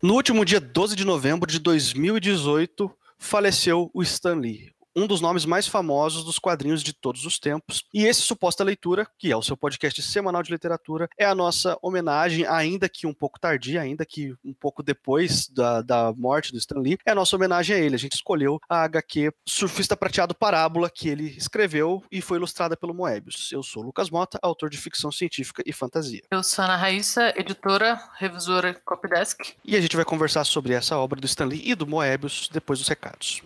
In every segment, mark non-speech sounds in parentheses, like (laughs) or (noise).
No último dia 12 de novembro de 2018, faleceu o Stan Lee, um dos nomes mais famosos dos quadrinhos de todos os tempos. E esse Suposta Leitura, que é o seu podcast semanal de literatura, é a nossa homenagem, ainda que um pouco tardia, ainda que um pouco depois da, da morte do Stan Lee, é a nossa homenagem a ele. A gente escolheu a HQ Surfista Prateado Parábola, que ele escreveu e foi ilustrada pelo Moebius. Eu sou Lucas Mota, autor de ficção científica e fantasia. Eu sou Ana Raíssa, editora, revisora Copydesk. E a gente vai conversar sobre essa obra do Stan Lee e do Moebius depois dos recados.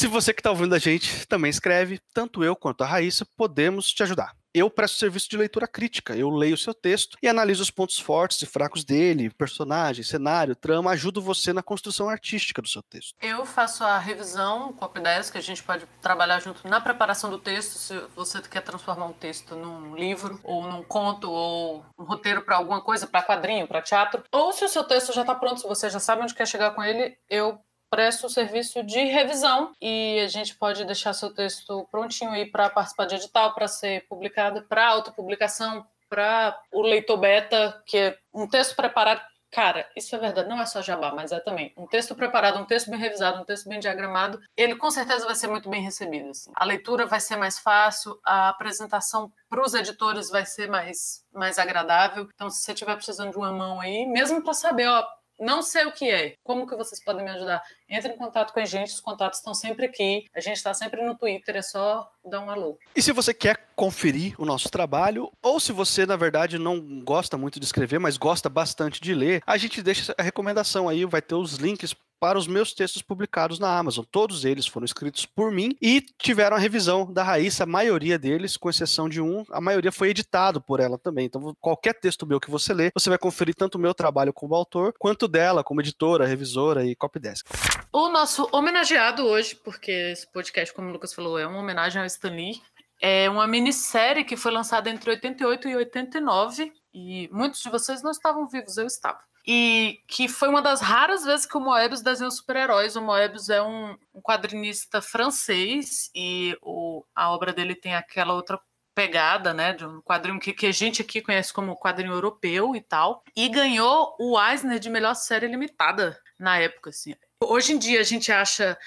Se você que está ouvindo a gente também escreve, tanto eu quanto a Raíssa podemos te ajudar. Eu presto serviço de leitura crítica, eu leio o seu texto e analiso os pontos fortes e fracos dele, personagem, cenário, trama, ajudo você na construção artística do seu texto. Eu faço a revisão com a P10, que a gente pode trabalhar junto na preparação do texto, se você quer transformar um texto num livro, ou num conto, ou um roteiro para alguma coisa, para quadrinho, para teatro, ou se o seu texto já está pronto, se você já sabe onde quer chegar com ele, eu presta o serviço de revisão e a gente pode deixar seu texto prontinho aí para participar de edital, para ser publicado, para autopublicação, para o leitor beta, que é um texto preparado. Cara, isso é verdade, não é só jabá, mas é também um texto preparado, um texto bem revisado, um texto bem diagramado, ele com certeza vai ser muito bem recebido. Assim. A leitura vai ser mais fácil, a apresentação para os editores vai ser mais, mais agradável. Então, se você estiver precisando de uma mão aí, mesmo para saber, ó, não sei o que é. Como que vocês podem me ajudar? Entre em contato com a gente, os contatos estão sempre aqui. A gente está sempre no Twitter, é só dar um alô. E se você quer conferir o nosso trabalho, ou se você, na verdade, não gosta muito de escrever, mas gosta bastante de ler, a gente deixa a recomendação aí, vai ter os links para os meus textos publicados na Amazon. Todos eles foram escritos por mim e tiveram a revisão da Raíssa, a maioria deles, com exceção de um, a maioria foi editado por ela também. Então, qualquer texto meu que você lê, você vai conferir tanto o meu trabalho como autor, quanto dela como editora, revisora e copydesk. O nosso homenageado hoje, porque esse podcast, como o Lucas falou, é uma homenagem ao Stan Lee, é uma minissérie que foi lançada entre 88 e 89, e muitos de vocês não estavam vivos, eu estava e que foi uma das raras vezes que o Moebius desenhou super-heróis. O Moebius é um, um quadrinista francês e o, a obra dele tem aquela outra pegada, né, de um quadrinho que, que a gente aqui conhece como quadrinho europeu e tal, e ganhou o Eisner de melhor série limitada na época, assim. Hoje em dia a gente acha,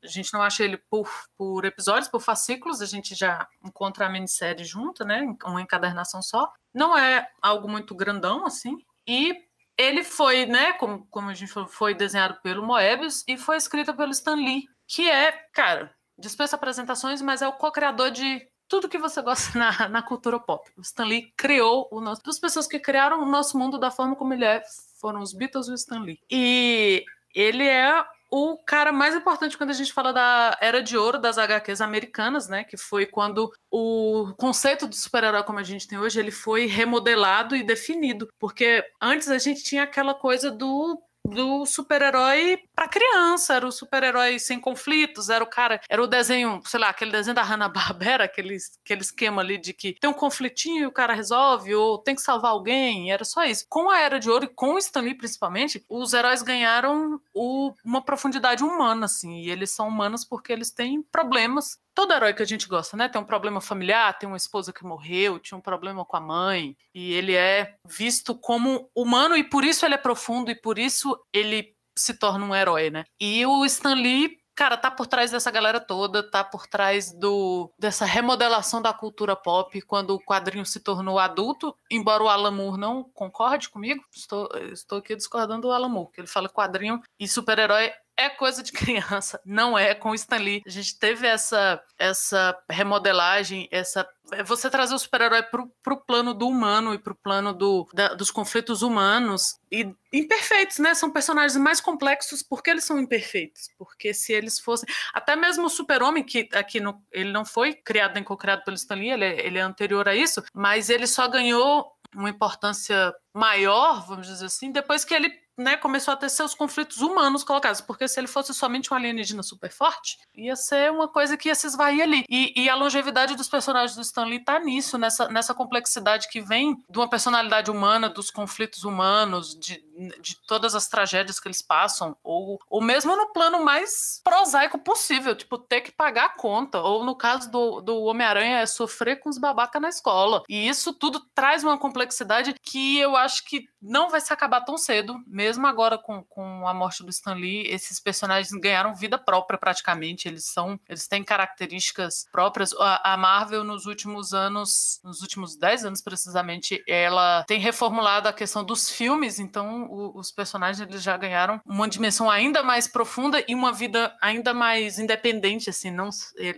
a gente não acha ele por, por episódios, por fascículos, a gente já encontra a minissérie junta, né, uma encadernação só. Não é algo muito grandão, assim, e ele foi, né, como, como a gente falou, foi desenhado pelo Moebius e foi escrito pelo Stan Lee, que é, cara, dispensa apresentações, mas é o co-criador de tudo que você gosta (laughs) na, na cultura pop. O Stan Lee criou o nosso. Duas pessoas que criaram o nosso mundo da forma como ele é foram os Beatles e o Stan Lee. E ele é o cara mais importante quando a gente fala da era de ouro das HQs americanas, né? Que foi quando o conceito de super-herói como a gente tem hoje, ele foi remodelado e definido. Porque antes a gente tinha aquela coisa do do super-herói para criança, era o super-herói sem conflitos, era o cara, era o desenho, sei lá, aquele desenho da Hanna-Barbera, aquele, aquele esquema ali de que tem um conflitinho e o cara resolve, ou tem que salvar alguém, era só isso. Com a Era de Ouro e com o Stan Lee principalmente, os heróis ganharam o, uma profundidade humana, assim, e eles são humanos porque eles têm problemas todo herói que a gente gosta, né? Tem um problema familiar, tem uma esposa que morreu, tinha um problema com a mãe, e ele é visto como humano e por isso ele é profundo e por isso ele se torna um herói, né? E o Stan Lee cara, tá por trás dessa galera toda, tá por trás do dessa remodelação da cultura pop, quando o quadrinho se tornou adulto, embora o Alan Moore não concorde comigo, estou, estou aqui discordando do Alan Moore, que ele fala quadrinho e super-herói é coisa de (laughs) criança, não é com o Stan Lee. A gente teve essa, essa remodelagem, essa é você trazer o super-herói pro, pro plano do humano e pro plano do, da, dos conflitos humanos e imperfeitos, né? São personagens mais complexos porque eles são imperfeitos. Porque se eles fossem. Até mesmo o Super-Homem, que aqui no, ele não foi criado nem co-criado pelo Stan Lee, ele é, ele é anterior a isso, mas ele só ganhou uma importância maior, vamos dizer assim, depois que ele né, começou a ter seus conflitos humanos colocados, porque se ele fosse somente um alienígena super forte, ia ser uma coisa que ia se esvair ali. E, e a longevidade dos personagens do Stan Lee tá nisso, nessa, nessa complexidade que vem de uma personalidade humana, dos conflitos humanos, de, de todas as tragédias que eles passam, ou, ou mesmo no plano mais prosaico possível, tipo, ter que pagar a conta, ou no caso do, do Homem-Aranha, é sofrer com os babacas na escola. E isso tudo traz uma complexidade que eu acho que não vai se acabar tão cedo, mesmo agora com, com a morte do Stan Lee, esses personagens ganharam vida própria praticamente, eles são, eles têm características próprias. A, a Marvel nos últimos anos, nos últimos 10 anos precisamente, ela tem reformulado a questão dos filmes, então o, os personagens eles já ganharam uma dimensão ainda mais profunda e uma vida ainda mais independente, assim, não,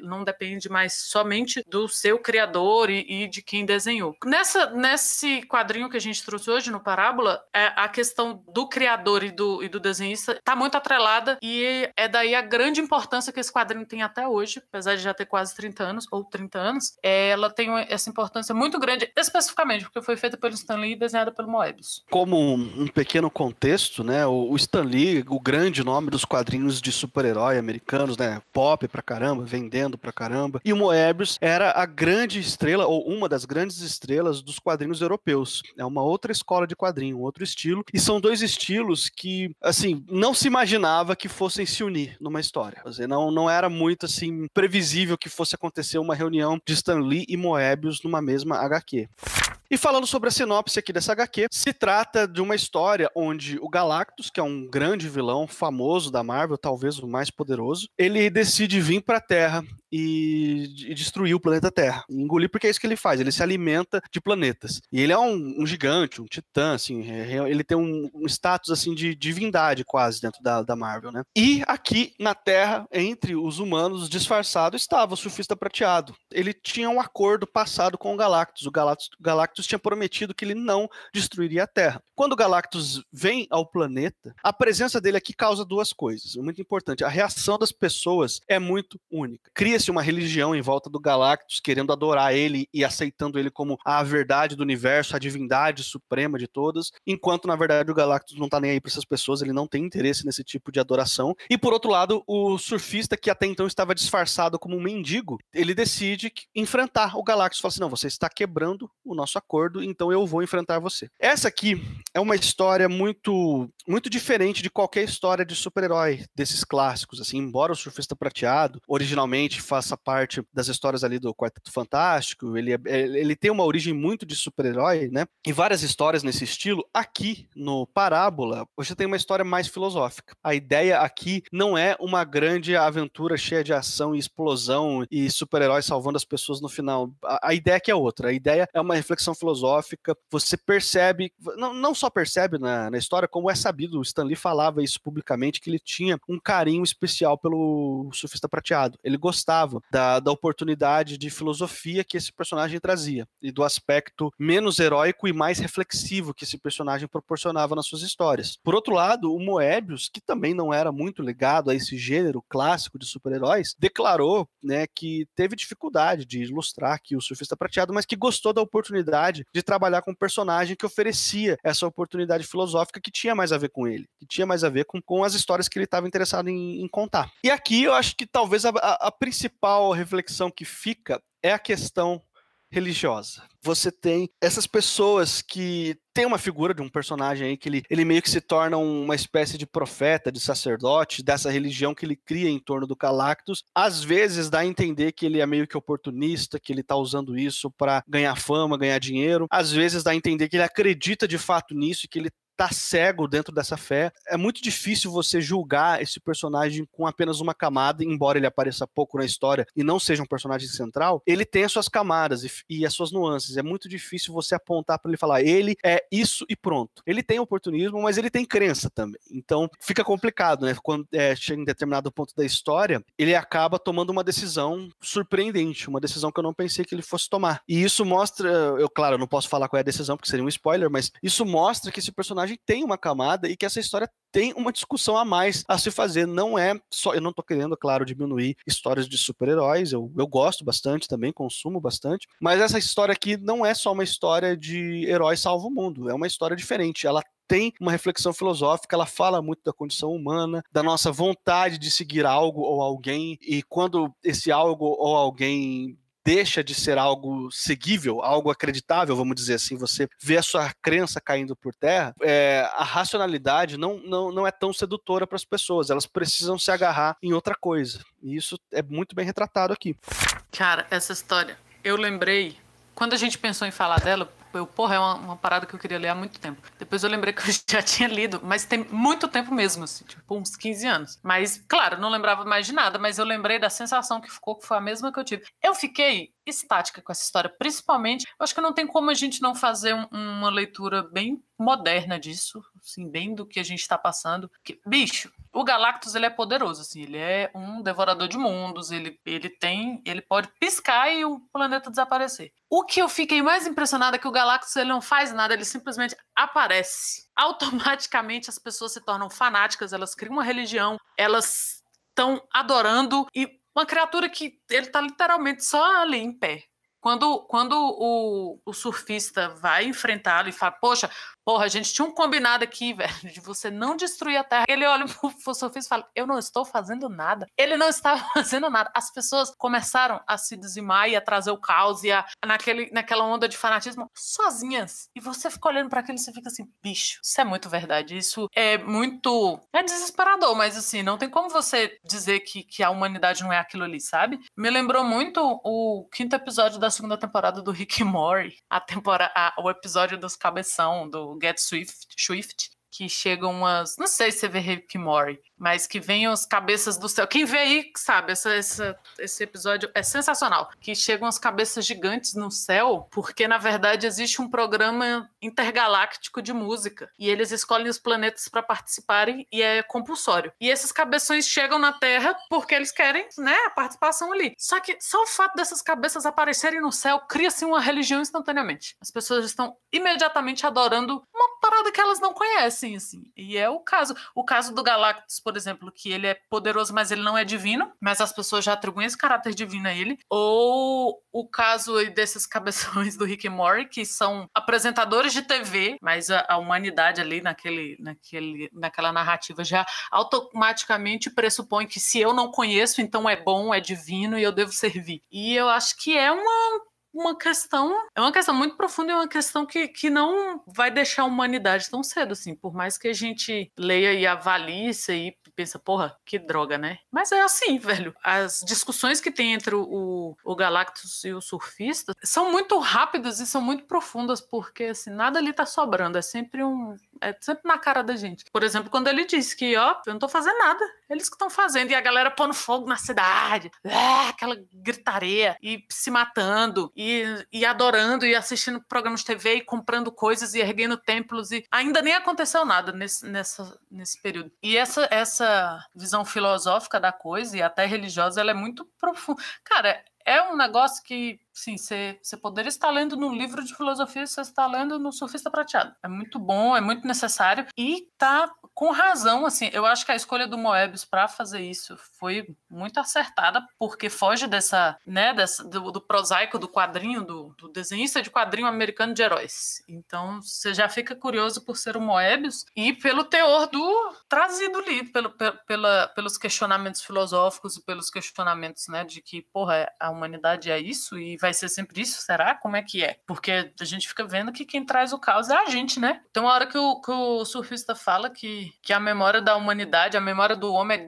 não depende mais somente do seu criador e, e de quem desenhou. Nessa, nesse quadrinho que a gente trouxe hoje no Parábola, é, a questão do criador e do, e do desenhista está muito atrelada e é daí a grande importância que esse quadrinho tem até hoje, apesar de já ter quase 30 anos, ou 30 anos, é, ela tem essa importância muito grande, especificamente porque foi feita pelo Stan Lee e desenhada pelo Moebius. Como um pequeno contexto, né, o Stan Lee, o grande nome dos quadrinhos de super-herói americanos, né, pop pra caramba, vendendo pra caramba, e o Moebius era a grande estrela, ou uma das grandes estrelas dos quadrinhos europeus. É uma outra escola de quadrinho, um outro estilo, e são dois estilos que, assim, não se imaginava que fossem se unir numa história. Dizer, não, não era muito, assim, previsível que fosse acontecer uma reunião de Stan Lee e Moebius numa mesma HQ. E falando sobre a sinopse aqui dessa HQ, se trata de uma história onde o Galactus, que é um grande vilão famoso da Marvel, talvez o mais poderoso, ele decide vir para a Terra e, e, destruir o planeta Terra. Engolir porque é isso que ele faz, ele se alimenta de planetas. E ele é um, um gigante, um titã, assim, é, é ele tem um, um, status assim de divindade quase dentro da, da Marvel, né? E aqui na Terra, entre os humanos disfarçado, estava o surfista prateado. Ele tinha um acordo passado com o Galactus. O Galactus, Galactus tinha prometido que ele não destruiria a Terra. Quando o Galactus vem ao planeta, a presença dele aqui causa duas coisas, muito importante. A reação das pessoas é muito única. Cria-se uma religião em volta do Galactus, querendo adorar ele e aceitando ele como a verdade do universo, a divindade suprema de todas, enquanto na verdade o Galactus não tá nem aí para essas pessoas, ele não tem interesse nesse tipo de adoração. E por outro lado, o surfista que até então estava disfarçado como um mendigo, ele decide enfrentar o Galactus, fala assim: "Não, você está quebrando o nosso acordo, então eu vou enfrentar você". Essa aqui é uma história muito muito diferente de qualquer história de super-herói desses clássicos, assim, embora o surfista prateado originalmente faça parte das histórias ali do Quarteto Fantástico. Ele, é, é, ele tem uma origem muito de super-herói, né? E várias histórias nesse estilo. Aqui no Parábola, você tem uma história mais filosófica. A ideia aqui não é uma grande aventura cheia de ação e explosão e super-heróis salvando as pessoas no final. A, a ideia aqui é outra. A ideia é uma reflexão filosófica. Você percebe, não, não só percebe na, na história, como é sabido, o Stan Lee falava isso publicamente, que ele tinha um carinho especial pelo surfista prateado. Ele gostava gostava da, da oportunidade de filosofia que esse personagem trazia e do aspecto menos heróico e mais reflexivo que esse personagem proporcionava nas suas histórias. Por outro lado, o Moebius, que também não era muito ligado a esse gênero clássico de super-heróis, declarou né, que teve dificuldade de ilustrar que o surfista prateado, mas que gostou da oportunidade de trabalhar com um personagem que oferecia essa oportunidade filosófica que tinha mais a ver com ele, que tinha mais a ver com, com as histórias que ele estava interessado em, em, contar. E aqui eu acho que talvez a, a, a principal principal reflexão que fica é a questão religiosa. Você tem essas pessoas que tem uma figura de um personagem aí que ele, ele meio que se torna uma espécie de profeta, de sacerdote dessa religião que ele cria em torno do Galactus. Às vezes dá a entender que ele é meio que oportunista, que ele tá usando isso para ganhar fama, ganhar dinheiro. Às vezes dá a entender que ele acredita de fato nisso e que ele tá cego dentro dessa fé. É muito difícil você julgar esse personagem com apenas uma camada, embora ele apareça pouco na história e não seja um personagem central, ele tem as suas camadas e, e as suas nuances. É muito difícil você apontar para ele falar, ele é isso e pronto. Ele tem oportunismo, mas ele tem crença também. Então fica complicado, né? Quando é, chega em determinado ponto da história, ele acaba tomando uma decisão surpreendente, uma decisão que eu não pensei que ele fosse tomar. E isso mostra, eu claro, eu não posso falar qual é a decisão, porque seria um spoiler, mas isso mostra que esse personagem personagem tem uma camada e que essa história tem uma discussão a mais a se fazer. Não é só. Eu não tô querendo, claro, diminuir histórias de super-heróis. Eu, eu gosto bastante também, consumo bastante. Mas essa história aqui não é só uma história de herói salvo o mundo. É uma história diferente. Ela tem uma reflexão filosófica, ela fala muito da condição humana, da nossa vontade de seguir algo ou alguém, e quando esse algo ou alguém deixa de ser algo seguível, algo acreditável, vamos dizer assim, você vê a sua crença caindo por terra, é, a racionalidade não, não, não é tão sedutora para as pessoas, elas precisam se agarrar em outra coisa. E isso é muito bem retratado aqui. Cara, essa história, eu lembrei, quando a gente pensou em falar dela, eu, porra, é uma, uma, parada que eu queria ler há muito tempo. Depois eu lembrei (laughs) que eu já tinha lido, mas tem muito tempo mesmo, assim, tipo, uns 15 anos. Mas, claro, não lembrava mais de nada, mas eu lembrei da sensação que ficou, que foi a mesma que eu tive. Eu fiquei estática com essa história, principalmente, eu acho que não tem como a gente não fazer um, uma leitura bem moderna disso, assim, bem do que a gente está passando. Que, bicho, o Galactus ele é poderoso, assim, ele é um devorador de mundos, ele, ele tem, ele pode piscar e o planeta desaparecer. O que eu fiquei mais impressionada é que o Galactus ele não faz nada, ele simplesmente aparece. Automaticamente as pessoas se tornam fanáticas, elas criam uma religião, elas estão adorando e uma criatura que ele tá literalmente só ali em pé. Quando, quando o, o surfista vai enfrentá-lo e fala, poxa, Porra, a gente tinha um combinado aqui, (laughs) velho, de você não destruir a Terra. Ele olha pro (laughs) surfista e fala: Eu não estou fazendo nada. Ele não estava (laughs) fazendo nada. As pessoas começaram a se dizimar e a trazer o caos e a, naquele, naquela onda de fanatismo sozinhas. E você fica olhando para aquilo e você fica assim: bicho, isso é muito verdade. Isso é muito. É desesperador, mas assim, não tem como você dizer que, que a humanidade não é aquilo ali, sabe? Me lembrou muito o quinto episódio da segunda temporada do Rick Mori, a temporada, o episódio dos cabeção, do Get Swift, Swift que chegam umas. Não sei se você vê Rick Mori, mas que vem as cabeças do céu. Quem vê aí sabe, essa, essa, esse episódio é sensacional. Que chegam as cabeças gigantes no céu, porque na verdade existe um programa intergaláctico de música. E eles escolhem os planetas para participarem e é compulsório. E esses cabeções chegam na Terra porque eles querem, né, a participação ali. Só que só o fato dessas cabeças aparecerem no céu cria-se uma religião instantaneamente. As pessoas estão imediatamente adorando uma parada que elas não conhecem, assim. E é o caso. O caso do Galactus por exemplo, que ele é poderoso, mas ele não é divino, mas as pessoas já atribuem esse caráter divino a ele. Ou o caso desses (laughs) cabeções do Rick e Morty, que são apresentadores de TV, mas a, a humanidade ali naquele, naquele, naquela narrativa já automaticamente pressupõe que se eu não conheço, então é bom, é divino e eu devo servir. E eu acho que é uma uma questão, é uma questão muito profunda e é uma questão que, que não vai deixar a humanidade tão cedo, assim, por mais que a gente leia e avalie isso aí, pensa, porra, que droga, né? Mas é assim, (laughs) velho, as discussões que tem entre o, o Galactus e o surfista são muito rápidas e são muito profundas, porque, assim, nada ali tá sobrando, é sempre um, é sempre na cara da gente. Por exemplo, quando ele disse que, ó, eu não tô fazendo nada, eles que estão fazendo, e a galera pondo fogo na cidade, é, aquela gritaria, e se matando, e, e adorando, e assistindo programas de TV, e comprando coisas, e erguendo templos, e ainda nem aconteceu nada nesse, nessa, nesse período. E essa, essa visão filosófica da coisa, e até religiosa, ela é muito profunda. Cara, é um negócio que Sim, você, poderia estar lendo no livro de filosofia, você está lendo no Surfista Prateado. É muito bom, é muito necessário e tá com razão, assim. Eu acho que a escolha do Moebius para fazer isso foi muito acertada, porque foge dessa, né, dessa, do, do prosaico do quadrinho, do, do, desenhista de quadrinho americano de heróis. Então, você já fica curioso por ser o Moebius e pelo teor do trazido ali, pelo, pela, pelos questionamentos filosóficos e pelos questionamentos, né, de que, porra, a humanidade é isso e vai vai ser sempre isso? Será? Como é que é? Porque a gente fica vendo que quem traz o caos é a gente, né? Então, a hora que o, que o surfista fala que, que a memória da humanidade, a memória do homem é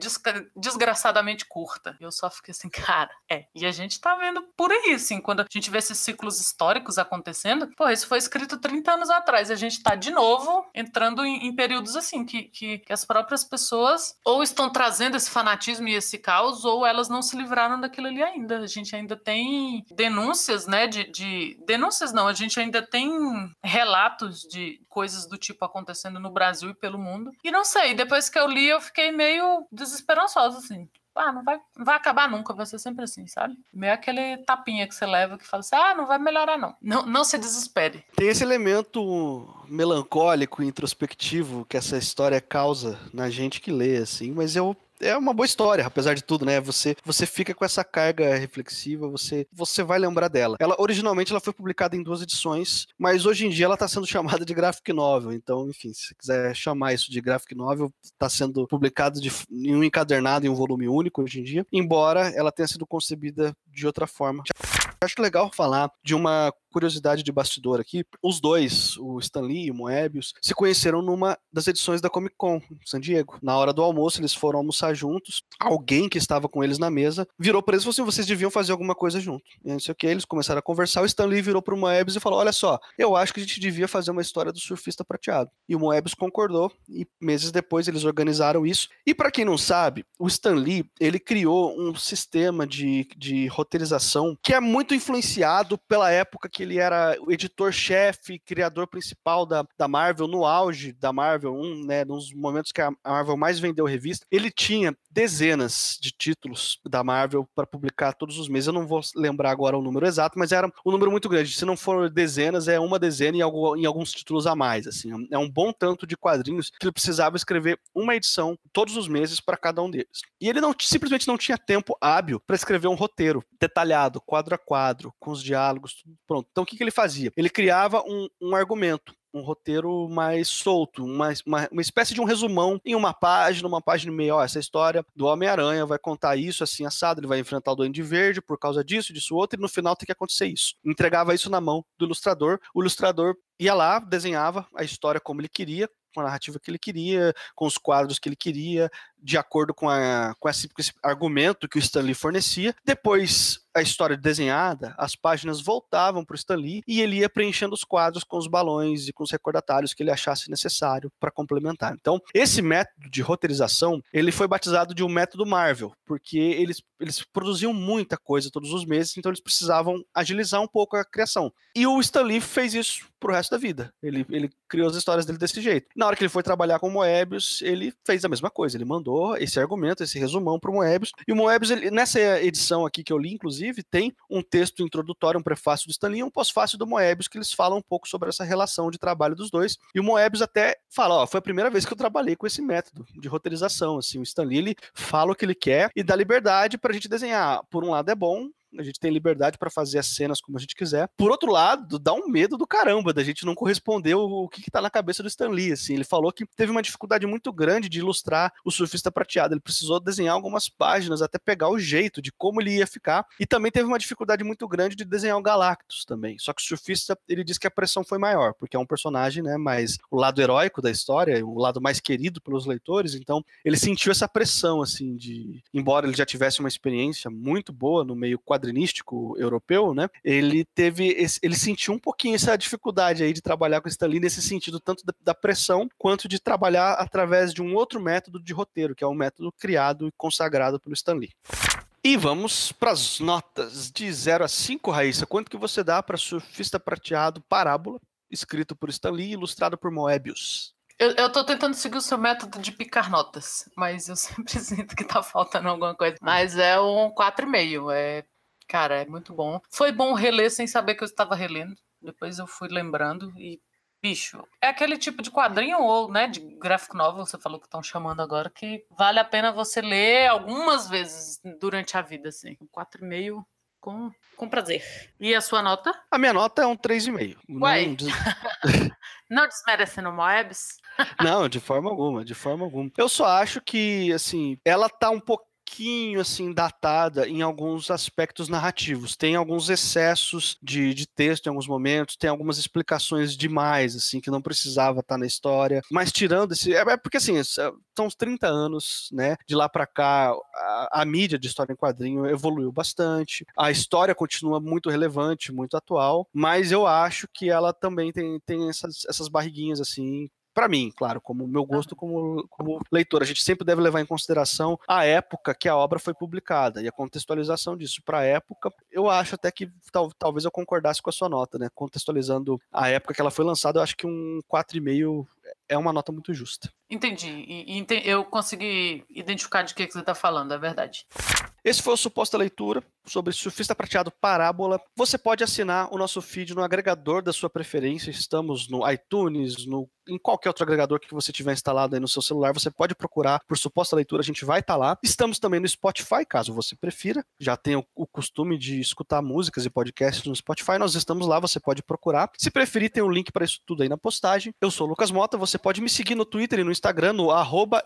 desgraçadamente curta. Eu só fiquei assim, cara, é. E a gente tá vendo por aí, assim, quando a gente vê esses ciclos históricos acontecendo, pô, isso foi escrito 30 anos atrás. A gente tá de novo entrando em, em períodos assim, que, que, que as próprias pessoas ou estão trazendo esse fanatismo e esse caos, ou elas não se livraram daquilo ali ainda. A gente ainda tem denúncias né? De, de, denúncias não, a gente ainda tem relatos de coisas do tipo acontecendo no Brasil e pelo mundo. E não sei, depois que eu li, eu fiquei meio desesperançosa, assim. Ah, não vai, não vai acabar nunca, vai ser sempre assim, sabe? Meio aquele tapinha que você leva que fala assim: ah, não vai melhorar, não. Não, não se desespere. Tem esse elemento melancólico, introspectivo que essa história causa na gente que lê, assim, mas eu é uma boa história, apesar de tudo, né? Você, você fica com essa carga reflexiva, você, você vai lembrar dela. Ela originalmente ela foi publicada em duas edições, mas hoje em dia ela está sendo (laughs) chamada de graphic novel. Então, enfim, se quiser chamar isso de graphic novel, está sendo publicado de, em um encadernado em um volume único hoje em dia, embora ela tenha sido concebida de outra forma. Acho legal falar de uma curiosidade de bastidor aqui, os dois, o Stan Lee e o Moebius, se conheceram numa das edições da Comic Con, San Diego. Na hora do almoço, eles foram almoçar juntos. Alguém que estava com eles na mesa virou para eles e falou assim: vocês deviam fazer alguma coisa junto. E não sei o que, eles começaram a conversar. O Stan Lee virou pro Moebius e falou: olha só, eu acho que a gente devia fazer uma história do surfista prateado. E o Moebius concordou e meses depois eles organizaram isso. E para quem não sabe, o Stan Lee, ele criou um sistema de, de roteirização que é muito influenciado pela época que ele era o editor-chefe, criador principal da, da Marvel, no auge da Marvel, um, né, nos momentos que a Marvel mais vendeu revista, ele tinha dezenas de títulos da Marvel para publicar todos os meses. Eu não vou lembrar agora o número exato, mas era um número muito grande. Se não for dezenas, é uma dezena e em alguns títulos a mais. Assim, é um bom tanto de quadrinhos que ele precisava escrever uma edição todos os meses para cada um deles. E ele não simplesmente não tinha tempo hábil para escrever um roteiro detalhado, quadro a quadro, com os diálogos, tudo pronto. Então o que, que ele fazia? Ele criava um, um argumento um roteiro mais solto, uma, uma, uma, espécie de um resumão em uma página, uma página e meia. Ó, essa história do Homem-Aranha vai contar isso assim assado, ele vai enfrentar o Duende Verde por causa disso, disso outro, e no final tem que acontecer isso. Entregava isso na mão do ilustrador, o ilustrador ia lá, desenhava a história como ele queria, com a narrativa que ele queria, com os quadros que ele queria, de acordo com, a, com, esse, com esse argumento que o Stanley fornecia. Depois, a história desenhada, as páginas voltavam para o Stanley e ele ia preenchendo os quadros com os balões e com os recordatários que ele achasse necessário para complementar. Então, esse método de roteirização, ele foi batizado de um método Marvel, porque eles, eles produziam muita coisa todos os meses, então eles precisavam agilizar um pouco a criação. E o Stanley fez isso pro resto da vida. Ele, ele criou as histórias dele desse jeito. Na hora que ele foi trabalhar com Moebius, ele fez a mesma coisa. Ele mandou esse argumento, esse resumão pro Moebius. E o Moebius, ele, nessa edição aqui que eu li, inclusive, tem um texto introdutório, um prefácio do Stanley e um pós-fácio do Moebius, que eles falam um pouco sobre essa relação de trabalho dos dois. E o Moebius até fala, ó, foi a primeira vez que eu trabalhei com esse método de roteirização, assim, o Stanley, ele fala o que ele quer e dá liberdade pra gente desenhar. Por um lado é bom, a gente tem liberdade para fazer as cenas como a gente quiser. Por outro lado, dá um medo do caramba da gente não corresponder o, que, que tá na cabeça do Stan Lee, assim. Ele falou que teve uma dificuldade muito grande de ilustrar o surfista prateado. Ele precisou desenhar algumas páginas até pegar o jeito de como ele ia ficar. E também teve uma dificuldade muito grande de desenhar o Galactus também. Só que o surfista, ele disse que a pressão foi maior, porque é um personagem, né, mais o lado heróico da história, o lado mais querido pelos leitores, então ele sentiu essa pressão, assim, de... Embora ele já tivesse uma experiência muito boa no meio quadrinho quadrinístico europeu, né? Ele teve, esse, ele sentiu um pouquinho essa dificuldade aí de trabalhar com o Stanley nesse sentido, tanto da, da, pressão quanto de trabalhar através de um outro método de roteiro, que é um método criado e consagrado pelo Stanley. E vamos para as notas de 0 a 5, Raíssa. Quanto que você dá para Surfista Prateado Parábola, escrito por Stanley e ilustrado por Moebius? Eu, eu tô tentando seguir o seu método de picar notas, mas eu (laughs) sempre sinto que tá faltando alguma coisa. Mas é um 4,5. É Cara, é muito bom. Foi bom reler sem saber que eu estava relendo. Depois eu fui lembrando e bicho, é aquele tipo de quadrinho ou, né, de gráfico novel, você falou que estão chamando agora, que vale a pena você ler algumas vezes durante a vida, assim. Um 4,5 com, com prazer. E a sua nota? A minha nota é um 3,5. Uai. (laughs) (laughs) Não, des... não desmerecendo Moebius? não, de forma alguma, de forma alguma. Eu só acho que, assim, ela tá um pouco pouquinho assim datada em alguns aspectos narrativos. Tem alguns excessos de, de texto em alguns momentos, tem algumas explicações demais assim que não precisava estar na história. Mas tirando esse, é, é porque assim, são uns 30 anos, né? De lá para cá, a, a, mídia de história em quadrinho evoluiu bastante. A história continua muito relevante, muito atual, mas eu acho que ela também tem, tem essas, essas barriguinhas assim para mim, claro, como meu gosto como, como leitor. A gente sempre deve levar em consideração a época que a obra foi publicada e a contextualização disso para a época. Eu acho até que tal, talvez eu concordasse com a sua nota, né? Contextualizando a época que ela foi lançada, eu acho que um 4,5 é uma nota muito justa. Entendi. E, e eu consegui identificar de que, que você está falando, é verdade. Esse foi o Suposta Leitura sobre Surfista Prateado Parábola. Você pode assinar o nosso feed no agregador da sua preferência. Estamos no iTunes, no, em qualquer outro agregador que você tiver instalado aí no seu celular. Você pode procurar por Suposta Leitura, a gente vai estar tá lá. Estamos também no Spotify, caso você prefira. Já tem o, o, costume de escutar músicas e podcasts no Spotify. Nós estamos lá, você pode procurar. Se preferir, tem o um link para isso tudo aí na postagem. Eu sou o Lucas Mota. Você pode me seguir no Twitter e no Instagram, no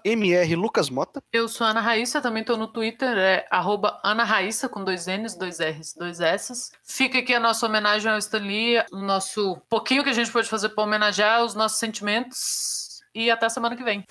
mrlucasmota. Eu sou Ana Raíssa, também estou no Twitter, é arroba Ana Raíssa com dois N's, dois R's, dois S's. Fica aqui a nossa homenagem ao Stan Lee, o nosso pouquinho que a gente pode fazer para homenagear os nossos sentimentos. E até semana que vem.